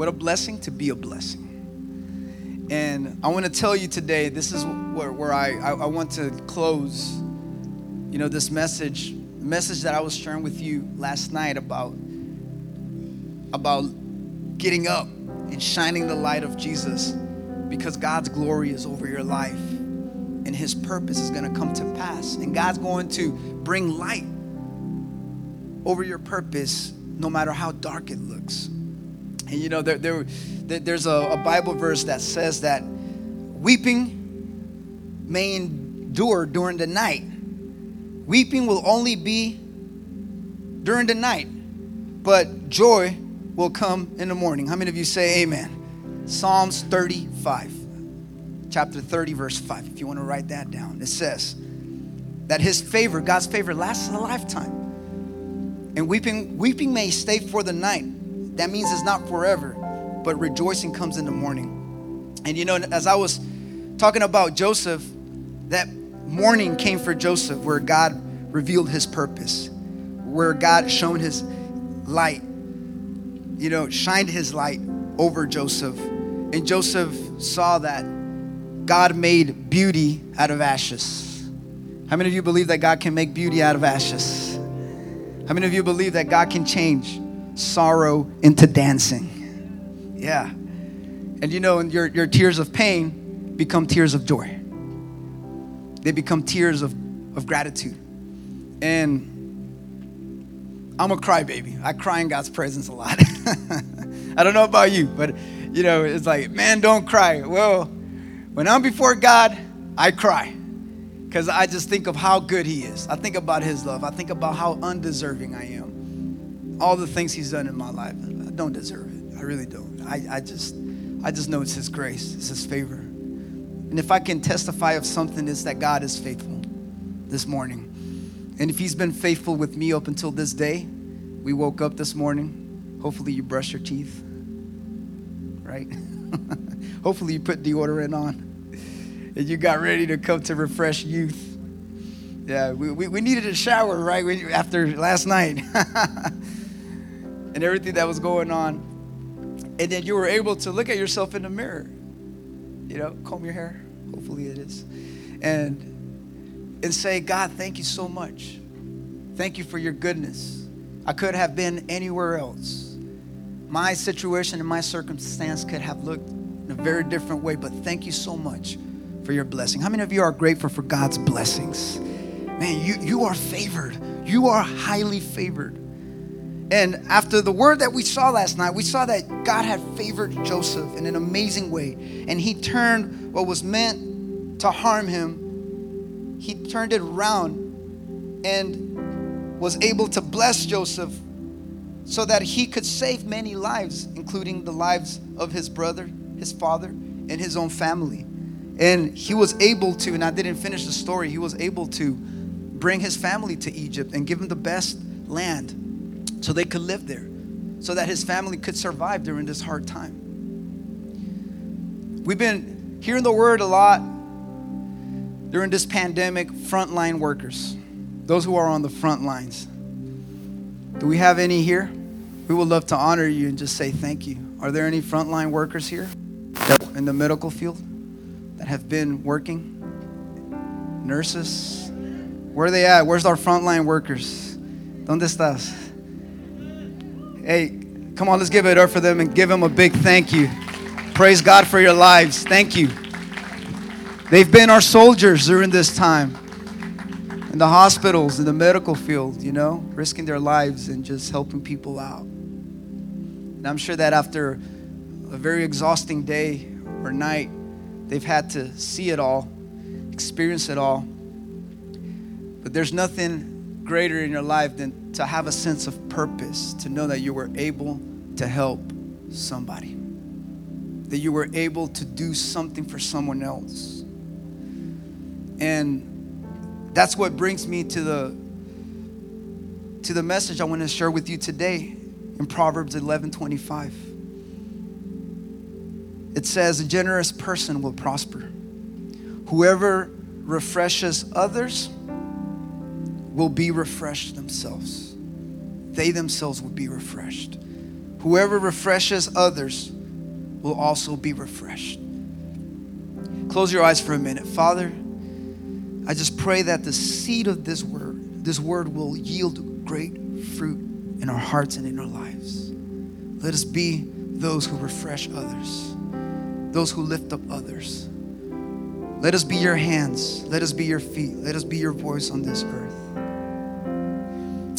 What a blessing to be a blessing. And I want to tell you today, this is where, where I, I, I want to close, you know, this message, message that I was sharing with you last night about, about getting up and shining the light of Jesus because God's glory is over your life and his purpose is going to come to pass. And God's going to bring light over your purpose no matter how dark it looks. And you know, there, there, there's a, a Bible verse that says that weeping may endure during the night. Weeping will only be during the night, but joy will come in the morning. How many of you say amen? Psalms 35, chapter 30, verse 5. If you want to write that down, it says that his favor, God's favor, lasts a lifetime. And weeping, weeping may stay for the night. That means it's not forever, but rejoicing comes in the morning. And you know, as I was talking about Joseph, that morning came for Joseph where God revealed his purpose, where God shone his light, you know, shined his light over Joseph. And Joseph saw that God made beauty out of ashes. How many of you believe that God can make beauty out of ashes? How many of you believe that God can change sorrow into dancing? Yeah. And you know, your, your tears of pain become tears of joy, they become tears of, of gratitude. And I'm a crybaby. I cry in God's presence a lot. I don't know about you, but you know, it's like, man, don't cry. Well, when I'm before God, I cry because I just think of how good He is. I think about His love. I think about how undeserving I am. All the things He's done in my life, I don't deserve it. I really don't. I, I just, I just know it's His grace, it's His favor. And if I can testify of something, it's that God is faithful this morning. And if He's been faithful with me up until this day, we woke up this morning. Hopefully, you brush your teeth, right? Hopefully, you put deodorant on and you got ready to come to refresh youth. Yeah, we, we, we needed a shower, right, after last night and everything that was going on. And then you were able to look at yourself in the mirror, you know, comb your hair, hopefully it is, and, and say, God, thank you so much. Thank you for your goodness. I could have been anywhere else. My situation and my circumstance could have looked in a very different way, but thank you so much for your blessing. How many of you are grateful for God's blessings? Man, you, you are favored. You are highly favored. And after the word that we saw last night, we saw that God had favored Joseph in an amazing way. And he turned what was meant to harm him, he turned it around and was able to bless Joseph so that he could save many lives, including the lives of his brother, his father, and his own family. And he was able to, and I didn't finish the story, he was able to bring his family to Egypt and give them the best land so they could live there, so that his family could survive during this hard time. We've been hearing the word a lot during this pandemic frontline workers, those who are on the front lines. Do we have any here? We would love to honor you and just say thank you. Are there any frontline workers here in the medical field? that have been working? Nurses? Where are they at? Where's our frontline workers? ¿Dónde estás? Hey, come on, let's give it up for them and give them a big thank you. Praise God for your lives. Thank you. They've been our soldiers during this time in the hospitals, in the medical field, you know, risking their lives and just helping people out. And I'm sure that after a very exhausting day or night, They've had to see it all, experience it all. But there's nothing greater in your life than to have a sense of purpose, to know that you were able to help somebody, that you were able to do something for someone else. And that's what brings me to the to the message I want to share with you today in Proverbs 11:25. It says, A generous person will prosper. Whoever refreshes others will be refreshed themselves. They themselves will be refreshed. Whoever refreshes others will also be refreshed. Close your eyes for a minute. Father, I just pray that the seed of this word, this word will yield great fruit in our hearts and in our lives. Let us be those who refresh others, those who lift up others. Let us be your hands. Let us be your feet. Let us be your voice on this earth.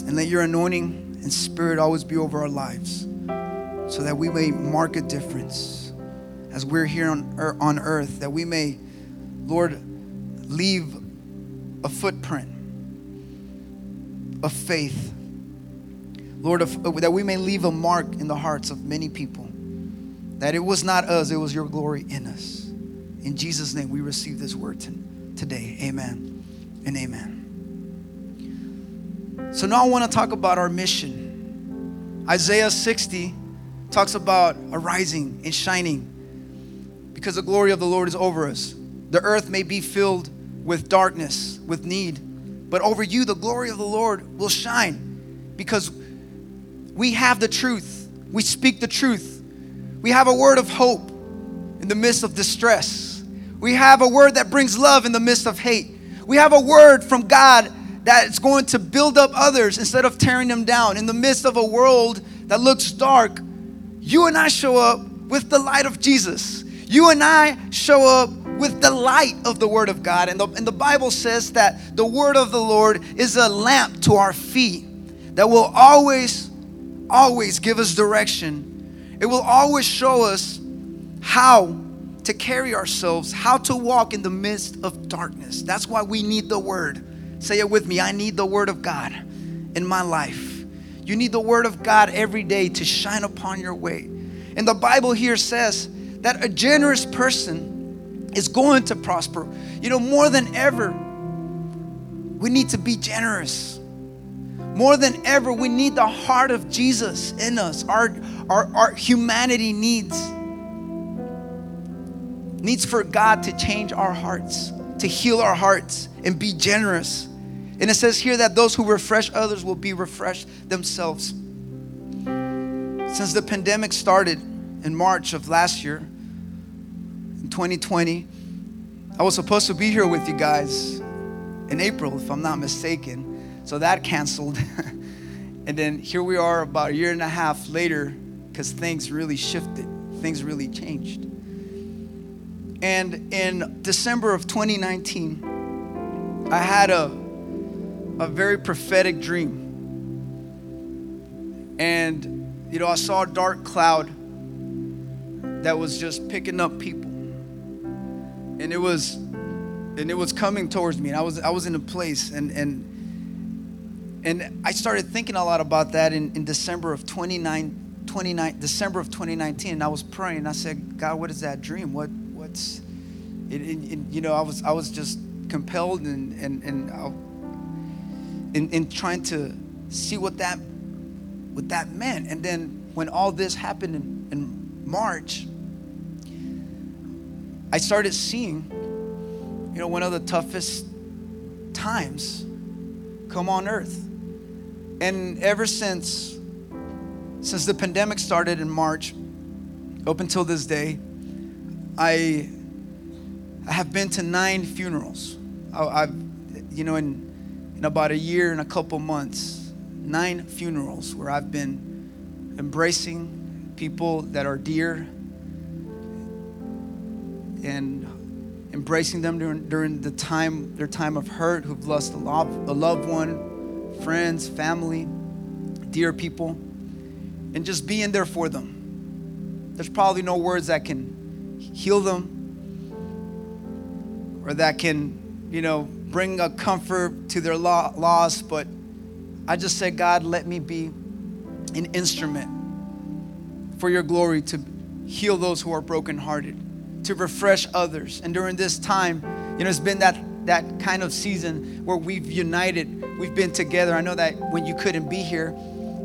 And let your anointing and spirit always be over our lives so that we may mark a difference as we're here on, on earth, that we may, Lord, leave a footprint of faith. Lord, uh, that we may leave a mark in the hearts of many people. That it was not us, it was your glory in us. In Jesus' name, we receive this word today. Amen and amen. So now I want to talk about our mission. Isaiah 60 talks about arising and shining because the glory of the Lord is over us. The earth may be filled with darkness, with need, but over you the glory of the Lord will shine because we have the truth. We speak the truth. We have a word of hope in the midst of distress. We have a word that brings love in the midst of hate. We have a word from God that is going to build up others instead of tearing them down. In the midst of a world that looks dark, you and I show up with the light of Jesus. You and I show up with the light of the Word of God. And the, and the Bible says that the Word of the Lord is a lamp to our feet that will always, always give us direction. It will always show us how to carry ourselves, how to walk in the midst of darkness. That's why we need the Word. Say it with me I need the Word of God in my life. You need the Word of God every day to shine upon your way. And the Bible here says that a generous person is going to prosper. You know, more than ever, we need to be generous. More than ever, we need the heart of Jesus in us. Our, our, our humanity needs needs for God to change our hearts, to heal our hearts, and be generous. And it says here that those who refresh others will be refreshed themselves. Since the pandemic started in March of last year, in 2020, I was supposed to be here with you guys in April, if I'm not mistaken. So that canceled. and then here we are about a year and a half later because things really shifted, things really changed. And in December of 2019, I had a a very prophetic dream. And, you know, I saw a dark cloud that was just picking up people. And it was and it was coming towards me. And I was I was in a place and and and I started thinking a lot about that in, in December of 29, 29 December of 2019. And I was praying. I said, God, what is that dream? What what's it, it, it, you know, I was I was just compelled and and and in, in trying to see what that what that meant. And then when all this happened in, in March, I started seeing, you know, one of the toughest times come on earth. And ever since since the pandemic started in March up until this day, I I have been to nine funerals. I, have you know, in in about a year and a couple months, nine funerals where I've been embracing people that are dear and embracing them during, during the time, their time of hurt, who've lost a, love, a loved one, friends, family, dear people, and just being there for them. There's probably no words that can heal them or that can, you know, bring a comfort to their loss, but I just say, God, let me be an instrument for your glory to heal those who are brokenhearted, to refresh others. And during this time, you know, it's been that that kind of season where we've united, we've been together. I know that when you couldn't be here,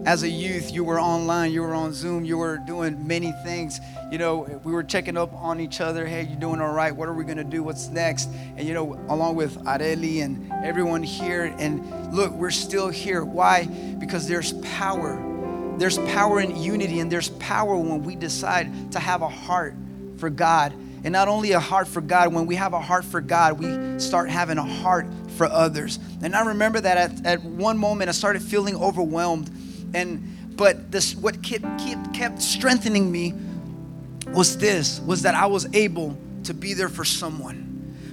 as a youth, you were online, you were on Zoom, you were doing many things. You know, we were checking up on each other. Hey, you doing all right? What are we going to do? What's next? And, you know, along with Areli and everyone here. And look, we're still here. Why? Because there's power there's power in unity and there's power when we decide to have a heart for God. And not only a heart for God, when we have a heart for God, we start having a heart for others. And I remember that at, at one moment I started feeling overwhelmed. And but this what kept, kept, kept strengthening me was this was that I was able to be there for someone.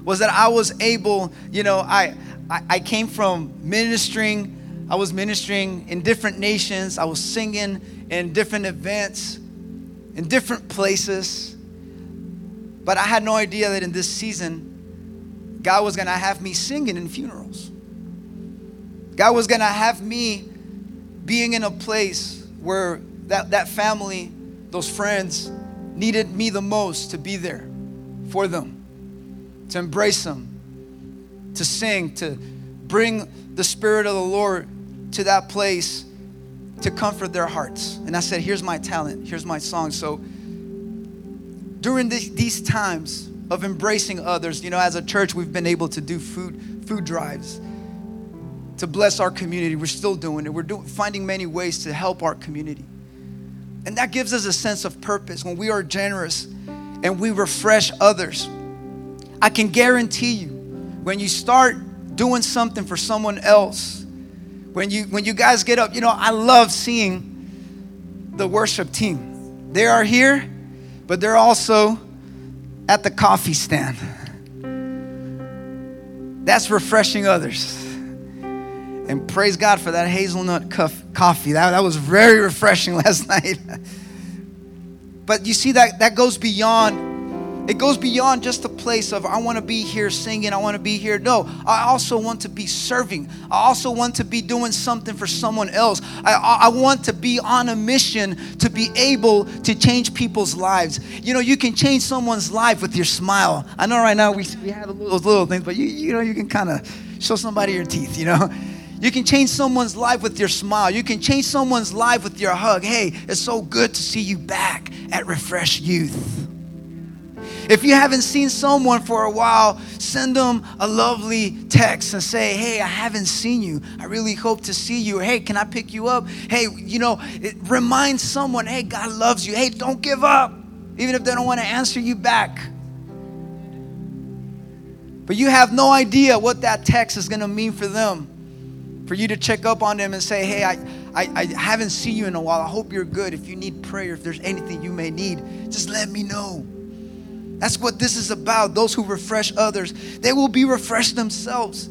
Was that I was able, you know, I I, I came from ministering I was ministering in different nations. I was singing in different events, in different places. But I had no idea that in this season, God was going to have me singing in funerals. God was going to have me being in a place where that, that family, those friends, needed me the most to be there for them, to embrace them, to sing, to bring the Spirit of the Lord to that place to comfort their hearts. And I said, Here's my talent, here's my song. So during these times of embracing others, you know, as a church, we've been able to do food, food drives to bless our community. We're still doing it. We're doing, finding many ways to help our community. And that gives us a sense of purpose when we are generous and we refresh others. I can guarantee you, when you start doing something for someone else, when you when you guys get up, you know, I love seeing the worship team. They are here, but they're also at the coffee stand. That's refreshing others. And praise God for that hazelnut cuff, coffee. That, that was very refreshing last night. but you see that that goes beyond it goes beyond just the place of, I want to be here singing, I want to be here. No, I also want to be serving. I also want to be doing something for someone else. I, I want to be on a mission to be able to change people's lives. You know, you can change someone's life with your smile. I know right now we, we have those little things, but you, you know, you can kind of show somebody your teeth, you know. You can change someone's life with your smile. You can change someone's life with your hug. Hey, it's so good to see you back at Refresh Youth. If you haven't seen someone for a while, send them a lovely text and say, Hey, I haven't seen you. I really hope to see you. Hey, can I pick you up? Hey, you know, it remind someone, Hey, God loves you. Hey, don't give up, even if they don't want to answer you back. But you have no idea what that text is going to mean for them. For you to check up on them and say, Hey, I, I, I haven't seen you in a while. I hope you're good. If you need prayer, if there's anything you may need, just let me know. That's what this is about. Those who refresh others, they will be refreshed themselves.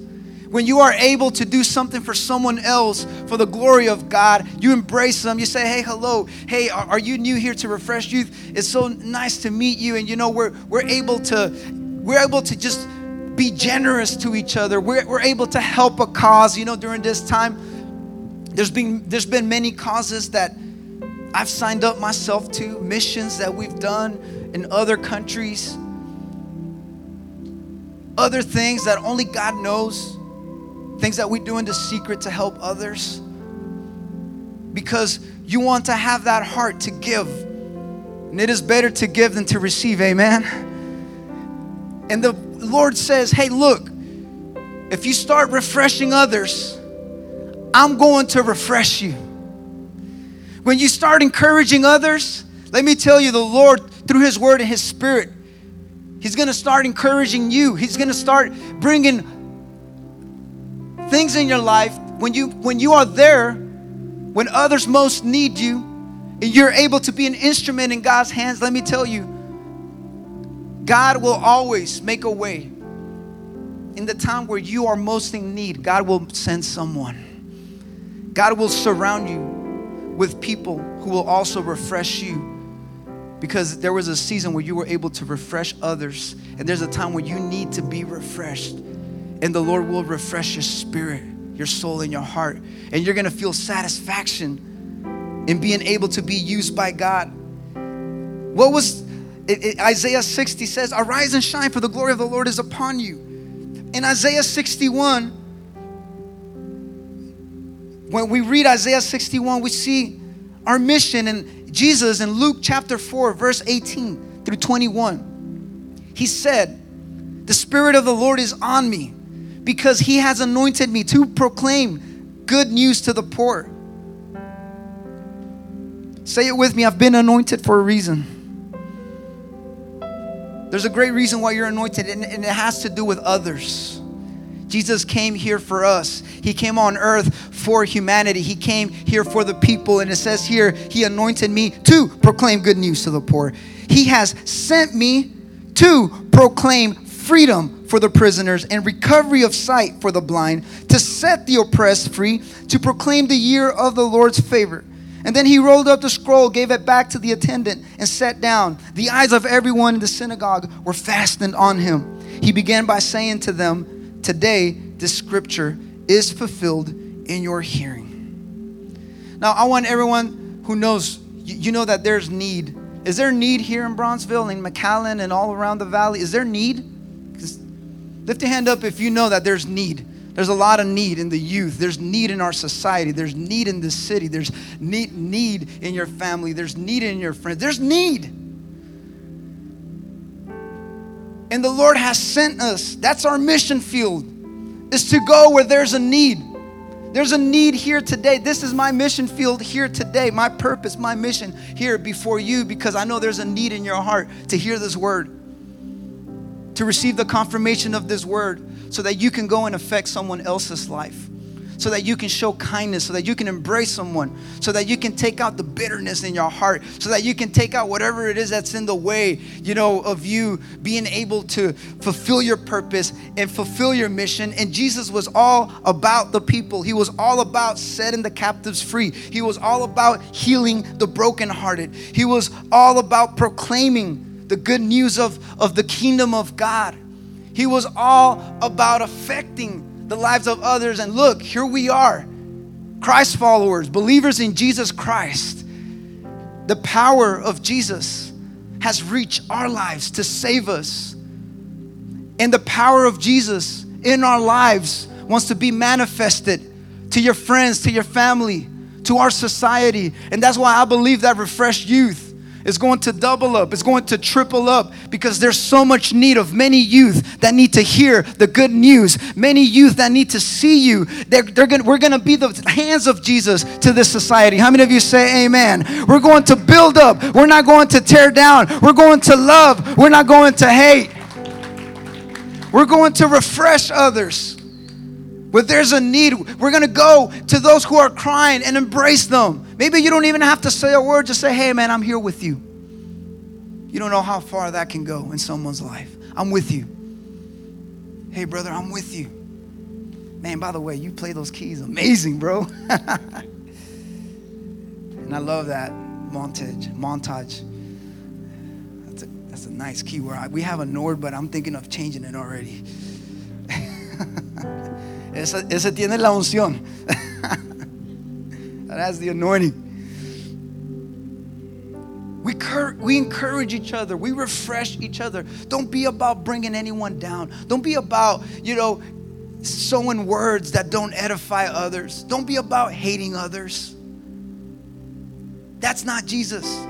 When you are able to do something for someone else for the glory of God, you embrace them. You say, "Hey, hello. Hey, are, you new here to Refresh Youth? It's so nice to meet you." And you know, we're we're able to we're able to just be generous to each other. We're, we're able to help a cause. You know, during this time, there's been there's been many causes that I've signed up myself to, missions that we've done in other countries, other things that only God knows, things that we do in the secret to help others. Because you want to have that heart to give. And it is better to give than to receive, amen? And the Lord says, hey, look, if you start refreshing others, I'm going to refresh you. When you start encouraging others, let me tell you, the Lord through His Word and His Spirit. He's going to start encouraging you. He's going to start bringing things in your life when you when you are there when others most need you and you're able to be an instrument in God's hands. Let me tell you, God will always make a way. In the time where you are most in need, God will send someone. God will surround you with people who will also refresh you because there was a season where you were able to refresh others, and there's a time where you need to be refreshed. And the Lord will refresh your spirit, your soul, and your heart. And you're gonna feel satisfaction in being able to be used by God. What was it, it, Isaiah 60 says, Arise and shine, for the glory of the Lord is upon you. In Isaiah 61, when we read Isaiah 61, we see our mission and Jesus in Luke chapter 4, verse 18 through 21, he said, The Spirit of the Lord is on me because he has anointed me to proclaim good news to the poor. Say it with me I've been anointed for a reason. There's a great reason why you're anointed, and, it has to do with others. Jesus came here for us. He came on earth for humanity. He came here for the people. And it says here, He anointed me to proclaim good news to the poor. He has sent me to proclaim freedom for the prisoners and recovery of sight for the blind, to set the oppressed free, to proclaim the year of the Lord's favor. And then he rolled up the scroll, gave it back to the attendant, and sat down. The eyes of everyone in the synagogue were fastened on him. He began by saying to them, Today, this scripture is fulfilled in your hearing. Now, I want everyone who knows, you know that there's need. Is there need here in Brownsville, in McAllen, and all around the valley? Is there need? Lift a hand up if you know that there's need. There's a lot of need in the youth. There's need in our society. There's need in this city. There's need, need in your family. There's need in your friends. There's need. And the Lord has sent us. That's our mission field, is to go where there's a need. There's a need here today. This is my mission field here today, my purpose, my mission here before you, because I know there's a need in your heart to hear this word, to receive the confirmation of this word so that you can go and affect someone else's life so that you can show kindness, so that you can embrace someone, so that you can take out the bitterness in your heart, so that you can take out whatever it is that's in the way, you know, of you being able to fulfill your purpose and fulfill your mission. And Jesus was all about the people. He was all about setting the captives free. He was all about healing the brokenhearted. He was all about proclaiming the good news of, of the kingdom of God. He was all about affecting the lives of others. And look, here we are Christ followers, believers in Jesus Christ. The power of Jesus has reached our lives to save us. And the power of Jesus in our lives wants to be manifested to your friends, to your family, to our society. And that's why I believe that refreshed youth is going to double up, it's going to triple up because there's so much need of many youth that need to hear the good news, many youth that need to see you. They're, they're gonna, we're going to be the hands of Jesus to this society. How many of you say amen? We're going to build up, we're not going to tear down, we're going to love, we're not going to hate. We're going to refresh others. Where there's a need, we're going to go to those who are crying and embrace them. Maybe you don't even have to say a word, just say, hey, man, I'm here with you. You don't know how far that can go in someone's life. I'm with you. Hey, brother, I'm with you. Man, by the way, you play those keys amazing, bro. and I love that montage. Montage. That's a, that's a nice key word. We have a Nord, but I'm thinking of changing it already. Ese, ese tiene la unción. that has the anointing. We, cur- we encourage each other. We refresh each other. Don't be about bringing anyone down. Don't be about, you know, sowing words that don't edify others. Don't be about hating others. That's not Jesus.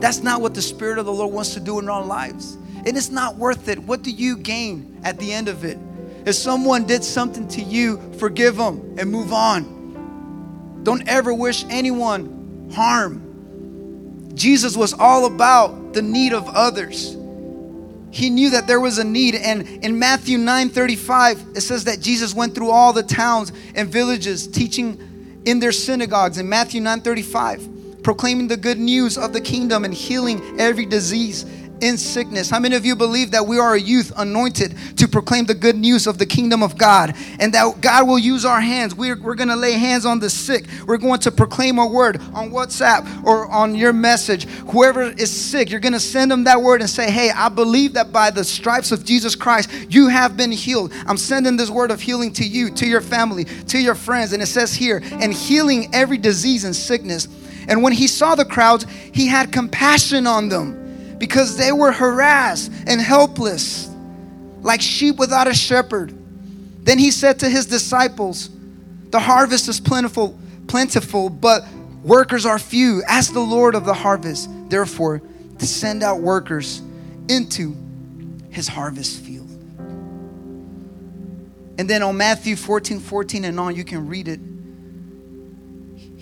That's not what the Spirit of the Lord wants to do in our lives. And it's not worth it. What do you gain at the end of it? If someone did something to you, forgive them and move on. Don't ever wish anyone harm. Jesus was all about the need of others. He knew that there was a need. And in Matthew 9 35, it says that Jesus went through all the towns and villages teaching in their synagogues. In Matthew 9 35, proclaiming the good news of the kingdom and healing every disease in sickness. How many of you believe that we are a youth anointed to proclaim the good news of the kingdom of God and that God will use our hands? We're, we're going to lay hands on the sick. We're going to proclaim a word on WhatsApp or on your message. Whoever is sick, you're going to send them that word and say, Hey, I believe that by the stripes of Jesus Christ, you have been healed. I'm sending this word of healing to you, to your family, to your friends. And it says here, and healing every disease and sickness. And when he saw the crowds, he had compassion on them because they were harassed and helpless, like sheep without a shepherd. Then he said to his disciples, The harvest is plentiful, plentiful, but workers are few. Ask the Lord of the harvest, therefore, to send out workers into his harvest field. And then on Matthew 14 14 and on, you can read it.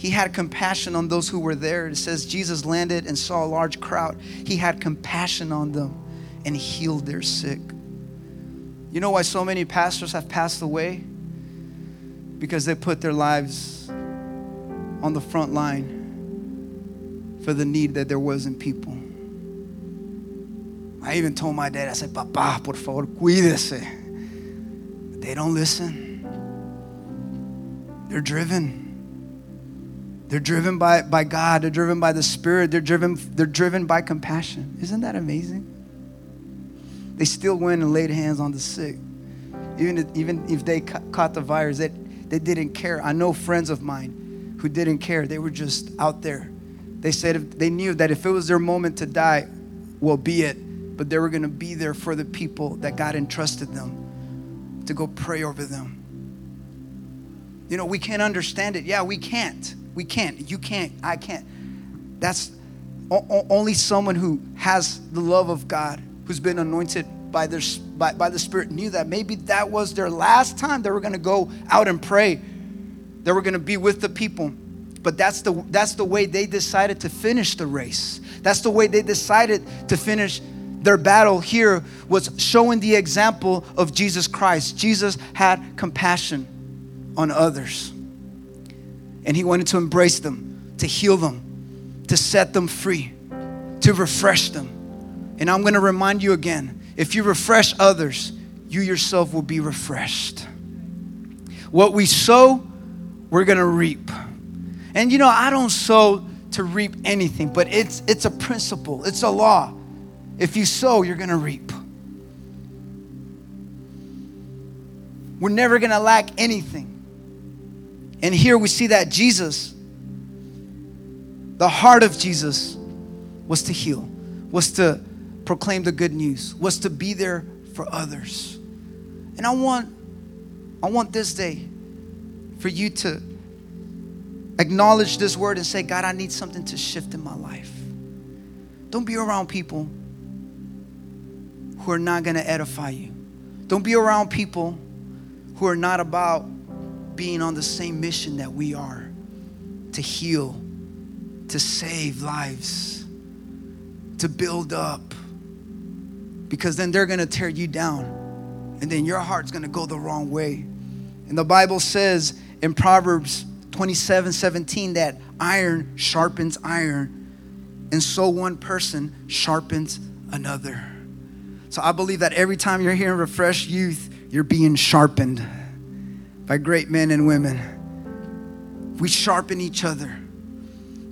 He had compassion on those who were there. It says Jesus landed and saw a large crowd. He had compassion on them and healed their sick. You know why so many pastors have passed away? Because they put their lives on the front line for the need that there was in people. I even told my dad, I said, Papá, por favor, cuídese. They don't listen. They're driven. They're driven by, by God. They're driven by the Spirit. They're driven, they're driven by compassion. Isn't that amazing? They still went and laid hands on the sick. Even if, even if they caught the virus, they, they didn't care. I know friends of mine who didn't care. They were just out there. They said if, they knew that if it was their moment to die, well, be it but they were going to be there for the people that God entrusted them to go pray over them. You know, we can't understand it. Yeah, we can't. We can't. You can't. I can't. That's o- only someone who has the love of God, who's been anointed by, their, by, by the Spirit, knew that maybe that was their last time they were going to go out and pray. They were going to be with the people. But that's the, that's the way they decided to finish the race. That's the way they decided to finish their battle here was showing the example of Jesus Christ. Jesus had compassion on others. And he wanted to embrace them, to heal them, to set them free, to refresh them. And I'm going to remind you again if you refresh others, you yourself will be refreshed. What we sow, we're going to reap. And you know, I don't sow to reap anything, but it's it's a principle, it's a law. If you sow, you're going to reap. We're never going to lack anything. And here we see that Jesus, the heart of Jesus, was to heal, was to proclaim the good news, was to be there for others. And I want I want this day for you to acknowledge this word and say, God, I need something to shift in my life. Don't be around people who are not going to edify you. Don't be around people who are not about being on the same mission that we are to heal, to save lives, to build up. Because then they're going to tear you down, and then your heart's going to go the wrong way. And the Bible says in Proverbs 27 17 that iron sharpens iron, and so one person sharpens another. So I believe that every time you're hearing Refresh Youth, you're being sharpened by great men and women. We sharpen each other.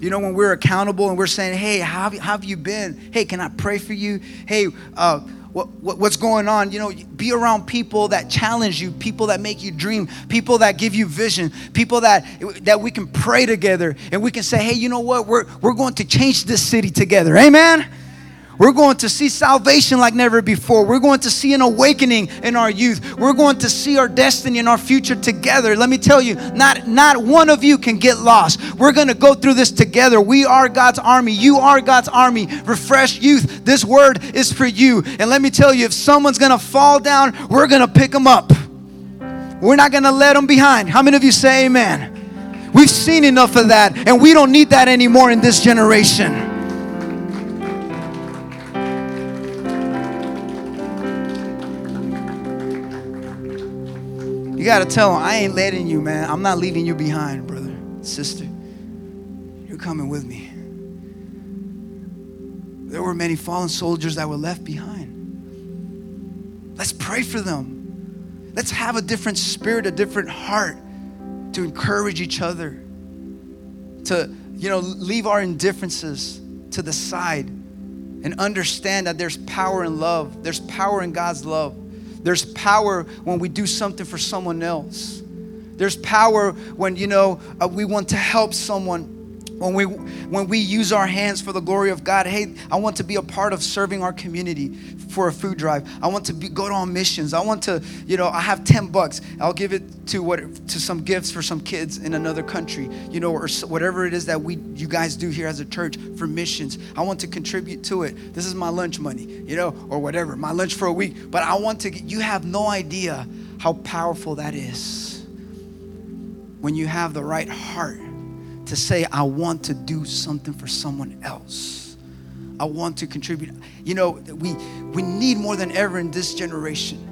You know, when we're accountable and we're saying, hey, how have, you, how have you been? Hey, can I pray for you? Hey, uh, what, what, what's going on? You know, be around people that challenge you, people that make you dream, people that give you vision, people that, that we can pray together and we can say, hey, you know what? We're, we're going to change this city together. Amen? We're going to see salvation like never before. We're going to see an awakening in our youth. We're going to see our destiny and our future together. Let me tell you, not, not one of you can get lost. We're going to go through this together. We are God's army. You are God's army. Refresh youth. This word is for you. And let me tell you, if someone's going to fall down, we're going to pick them up. We're not going to let them behind. How many of you say amen? We've seen enough of that, and we don't need that anymore in this generation. You got to tell them, I ain't letting you, man. I'm not leaving you behind, brother, sister. You're coming with me. There were many fallen soldiers that were left behind. Let's pray for them. Let's have a different spirit, a different heart to encourage each other, to, you know, leave our indifferences to the side and understand that there's power in love. There's power in God's love. There's power when we do something for someone else. There's power when, you know, uh, we want to help someone when we when we use our hands for the glory of God. Hey, I want to be a part of serving our community for a food drive. I want to be, go on missions. I want to, you know, I have 10 bucks. I'll give it to what to some gifts for some kids in another country, you know, or whatever it is that we you guys do here as a church for missions. I want to contribute to it. This is my lunch money, you know, or whatever, my lunch for a week. But I want to you have no idea how powerful that is when you have the right heart to say, I want to do something for someone else. I want to contribute. You know, we, we need more than ever in this generation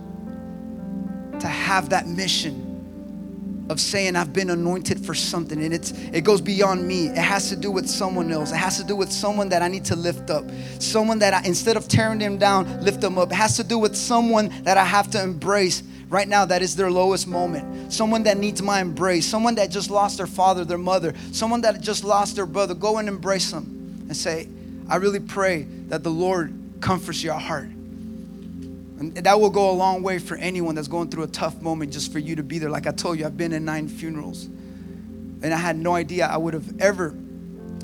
to have that mission of saying I've been anointed for something and it's it goes beyond me. It has to do with someone else. It has to do with someone that I need to lift up. Someone that I, instead of tearing them down, lift them up. It has to do with someone that I have to embrace right now that is their lowest moment. Someone that needs my embrace. Someone that just lost their father, their mother. Someone that just lost their brother. Go and embrace them and say, I really pray that the Lord comforts your heart. And that will go a long way for anyone that's going through a tough moment just for you to be there. Like I told you, I've been in nine funerals. And I had no idea I would have ever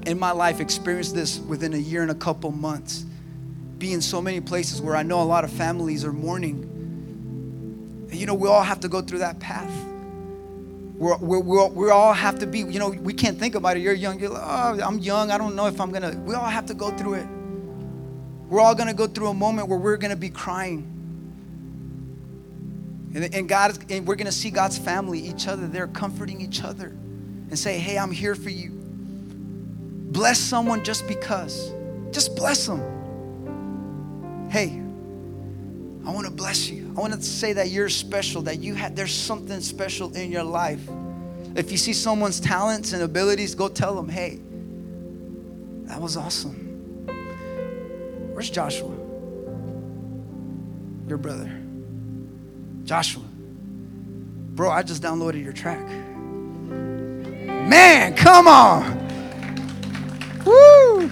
in my life experienced this within a year and a couple months. Be in so many places where I know a lot of families are mourning. And you know, we all have to go through that path. We're, we're, we're, we all have to be, you know, we can't think about it. You're young, you're like, oh, I'm young, I don't know if I'm gonna. We all have to go through it. We're all gonna go through a moment where we're gonna be crying and, and God, and we're going to see God's family, each other they're comforting each other and say, hey, I'm here for you. Bless someone just because. Just bless them. Hey, I want to bless you. I want to say that you're special, that you had there's something special in your life. If you see someone's talents and abilities, go tell them, hey, that was awesome. Where's Joshua? Your brother. Joshua, bro, I just downloaded your track. Man, come on. Woo!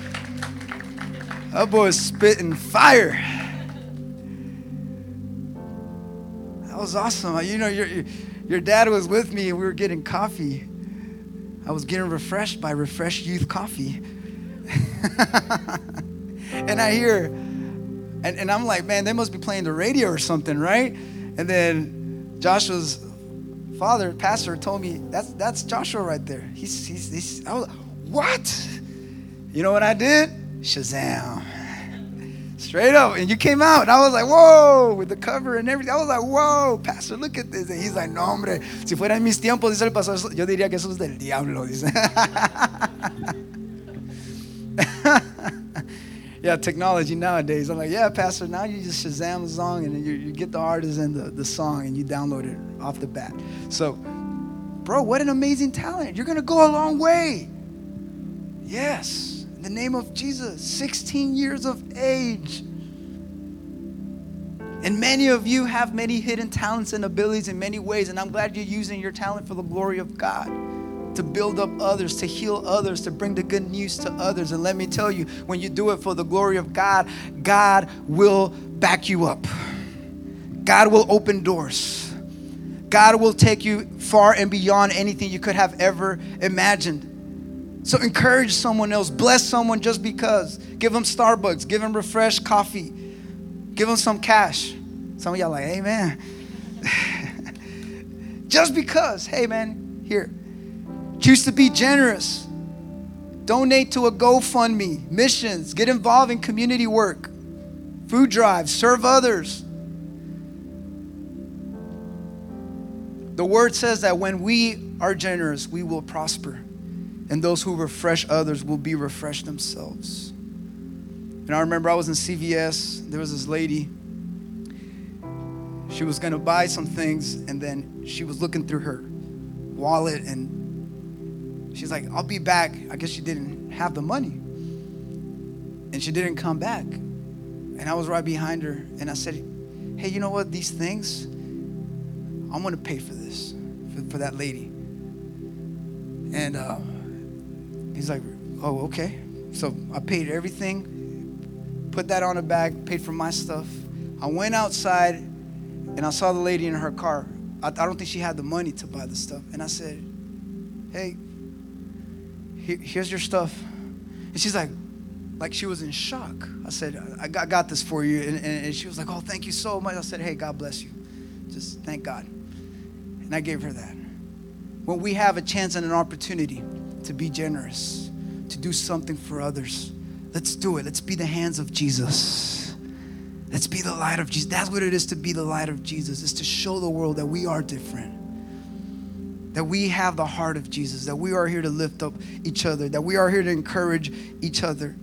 That boy's spitting fire. Was awesome. You know, your, your dad was with me and we were getting coffee. I was getting refreshed by Refresh Youth Coffee. and I hear, and, and I'm like, man, they must be playing the radio or something, right? And then Joshua's father, pastor, told me that's that's Joshua right there. He's he's, he's I was what? You know what I did? Shazam. Straight up. And you came out. And I was like, whoa, with the cover and everything. I was like, whoa, pastor, look at this. And he's like, no, hombre, si fuera en mis tiempos, dice el pastor, yo diría que eso es del diablo, yeah, technology nowadays. I'm like, yeah, Pastor, now you just Shazam the song and you, you get the artist and the, the song and you download it off the bat. So, bro, what an amazing talent. You're going to go a long way. Yes, the name of Jesus, 16 years of age. And many of you have many hidden talents and abilities in many ways, and I'm glad you're using your talent for the glory of God to build up others, to heal others, to bring the good news to others. And let me tell you, when you do it for the glory of God, God will back you up. God will open doors. God will take you far and beyond anything you could have ever imagined. So encourage someone else, bless someone just because. Give them Starbucks, give them refreshed coffee, give them some cash. Some of y'all like, amen. just because, hey man, here, Choose to be generous. Donate to a GoFundMe, missions, get involved in community work, food drives, serve others. The word says that when we are generous, we will prosper, and those who refresh others will be refreshed themselves. And I remember I was in CVS, there was this lady. She was gonna buy some things, and then she was looking through her wallet and She's like, I'll be back. I guess she didn't have the money. And she didn't come back. And I was right behind her and I said, Hey, you know what? These things, I'm to pay for this, for, for that lady. And uh, he's like, Oh, okay. So I paid everything, put that on a bag, paid for my stuff. I went outside and I saw the lady in her car. I, I don't think she had the money to buy the stuff. And I said, Hey, here's your stuff. And she's like, like she was in shock. I said, I got, got this for you. And, and, she was like, oh, thank you so much. I said, hey, God bless you. Just thank God. And I gave her that. When we have a chance and an opportunity to be generous, to do something for others, let's do it. Let's be the hands of Jesus. Let's be the light of Jesus. That's what it is to be the light of Jesus, is to show the world that we are different. that we have the heart of Jesus, that we are here to lift up each other, that we are here to encourage each other.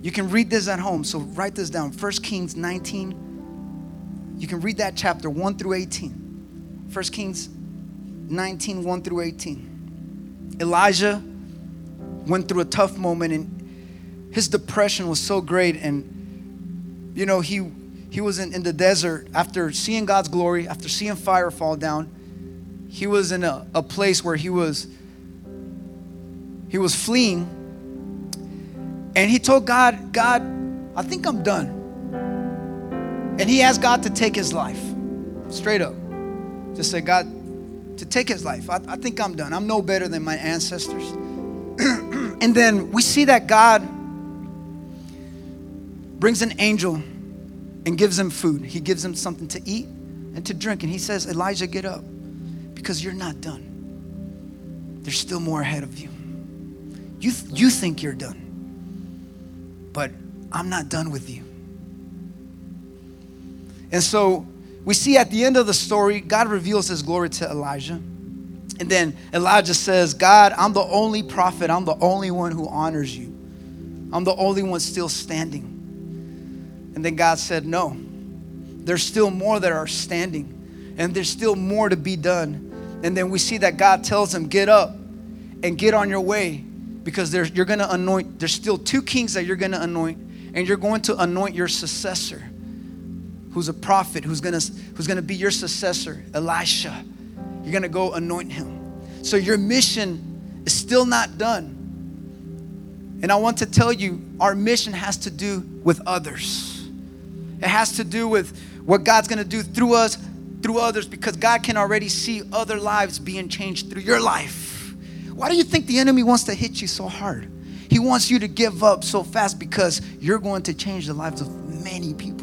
You can read this at home, so write this down. 1 Kings 19. You can read that chapter 1 through 18. 1 Kings 19, 1 through 18. Elijah went through a tough moment and his depression was so great. And, you know, he he was in, in the desert after seeing God's glory, after seeing fire fall down. He was in a, a place where he was he was fleeing. And he told God, God, I think I'm done. And he asked God to take his life. Straight up. Just say, God, to take his life. I, I think I'm done. I'm no better than my ancestors. and then we see that God brings an angel and gives him food. He gives him something to eat and to drink. And he says, Elijah, get up because you're not done. There's still more ahead of you. You, th- you think you're done, but I'm not done with you. And so we see at the end of the story, God reveals his glory to Elijah. And then Elijah says, God, I'm the only prophet, I'm the only one who honors you. I'm the only one still standing. And then God said, No, there's still more that are standing, and there's still more to be done. And then we see that God tells him, Get up and get on your way because you're going to anoint, there's still two kings that you're going to anoint, and you're going to anoint your successor, who's a prophet, who's to who's to be your successor, Elisha. You're to go anoint him. So your mission is still not done. And I want to tell you, our mission has to do with others. It has to do with what God's to do through us, through others, because God can already see other lives being changed through your life. Why do you think the enemy wants to hit you so hard? He wants you to give up so fast because you're going to change the lives of many people.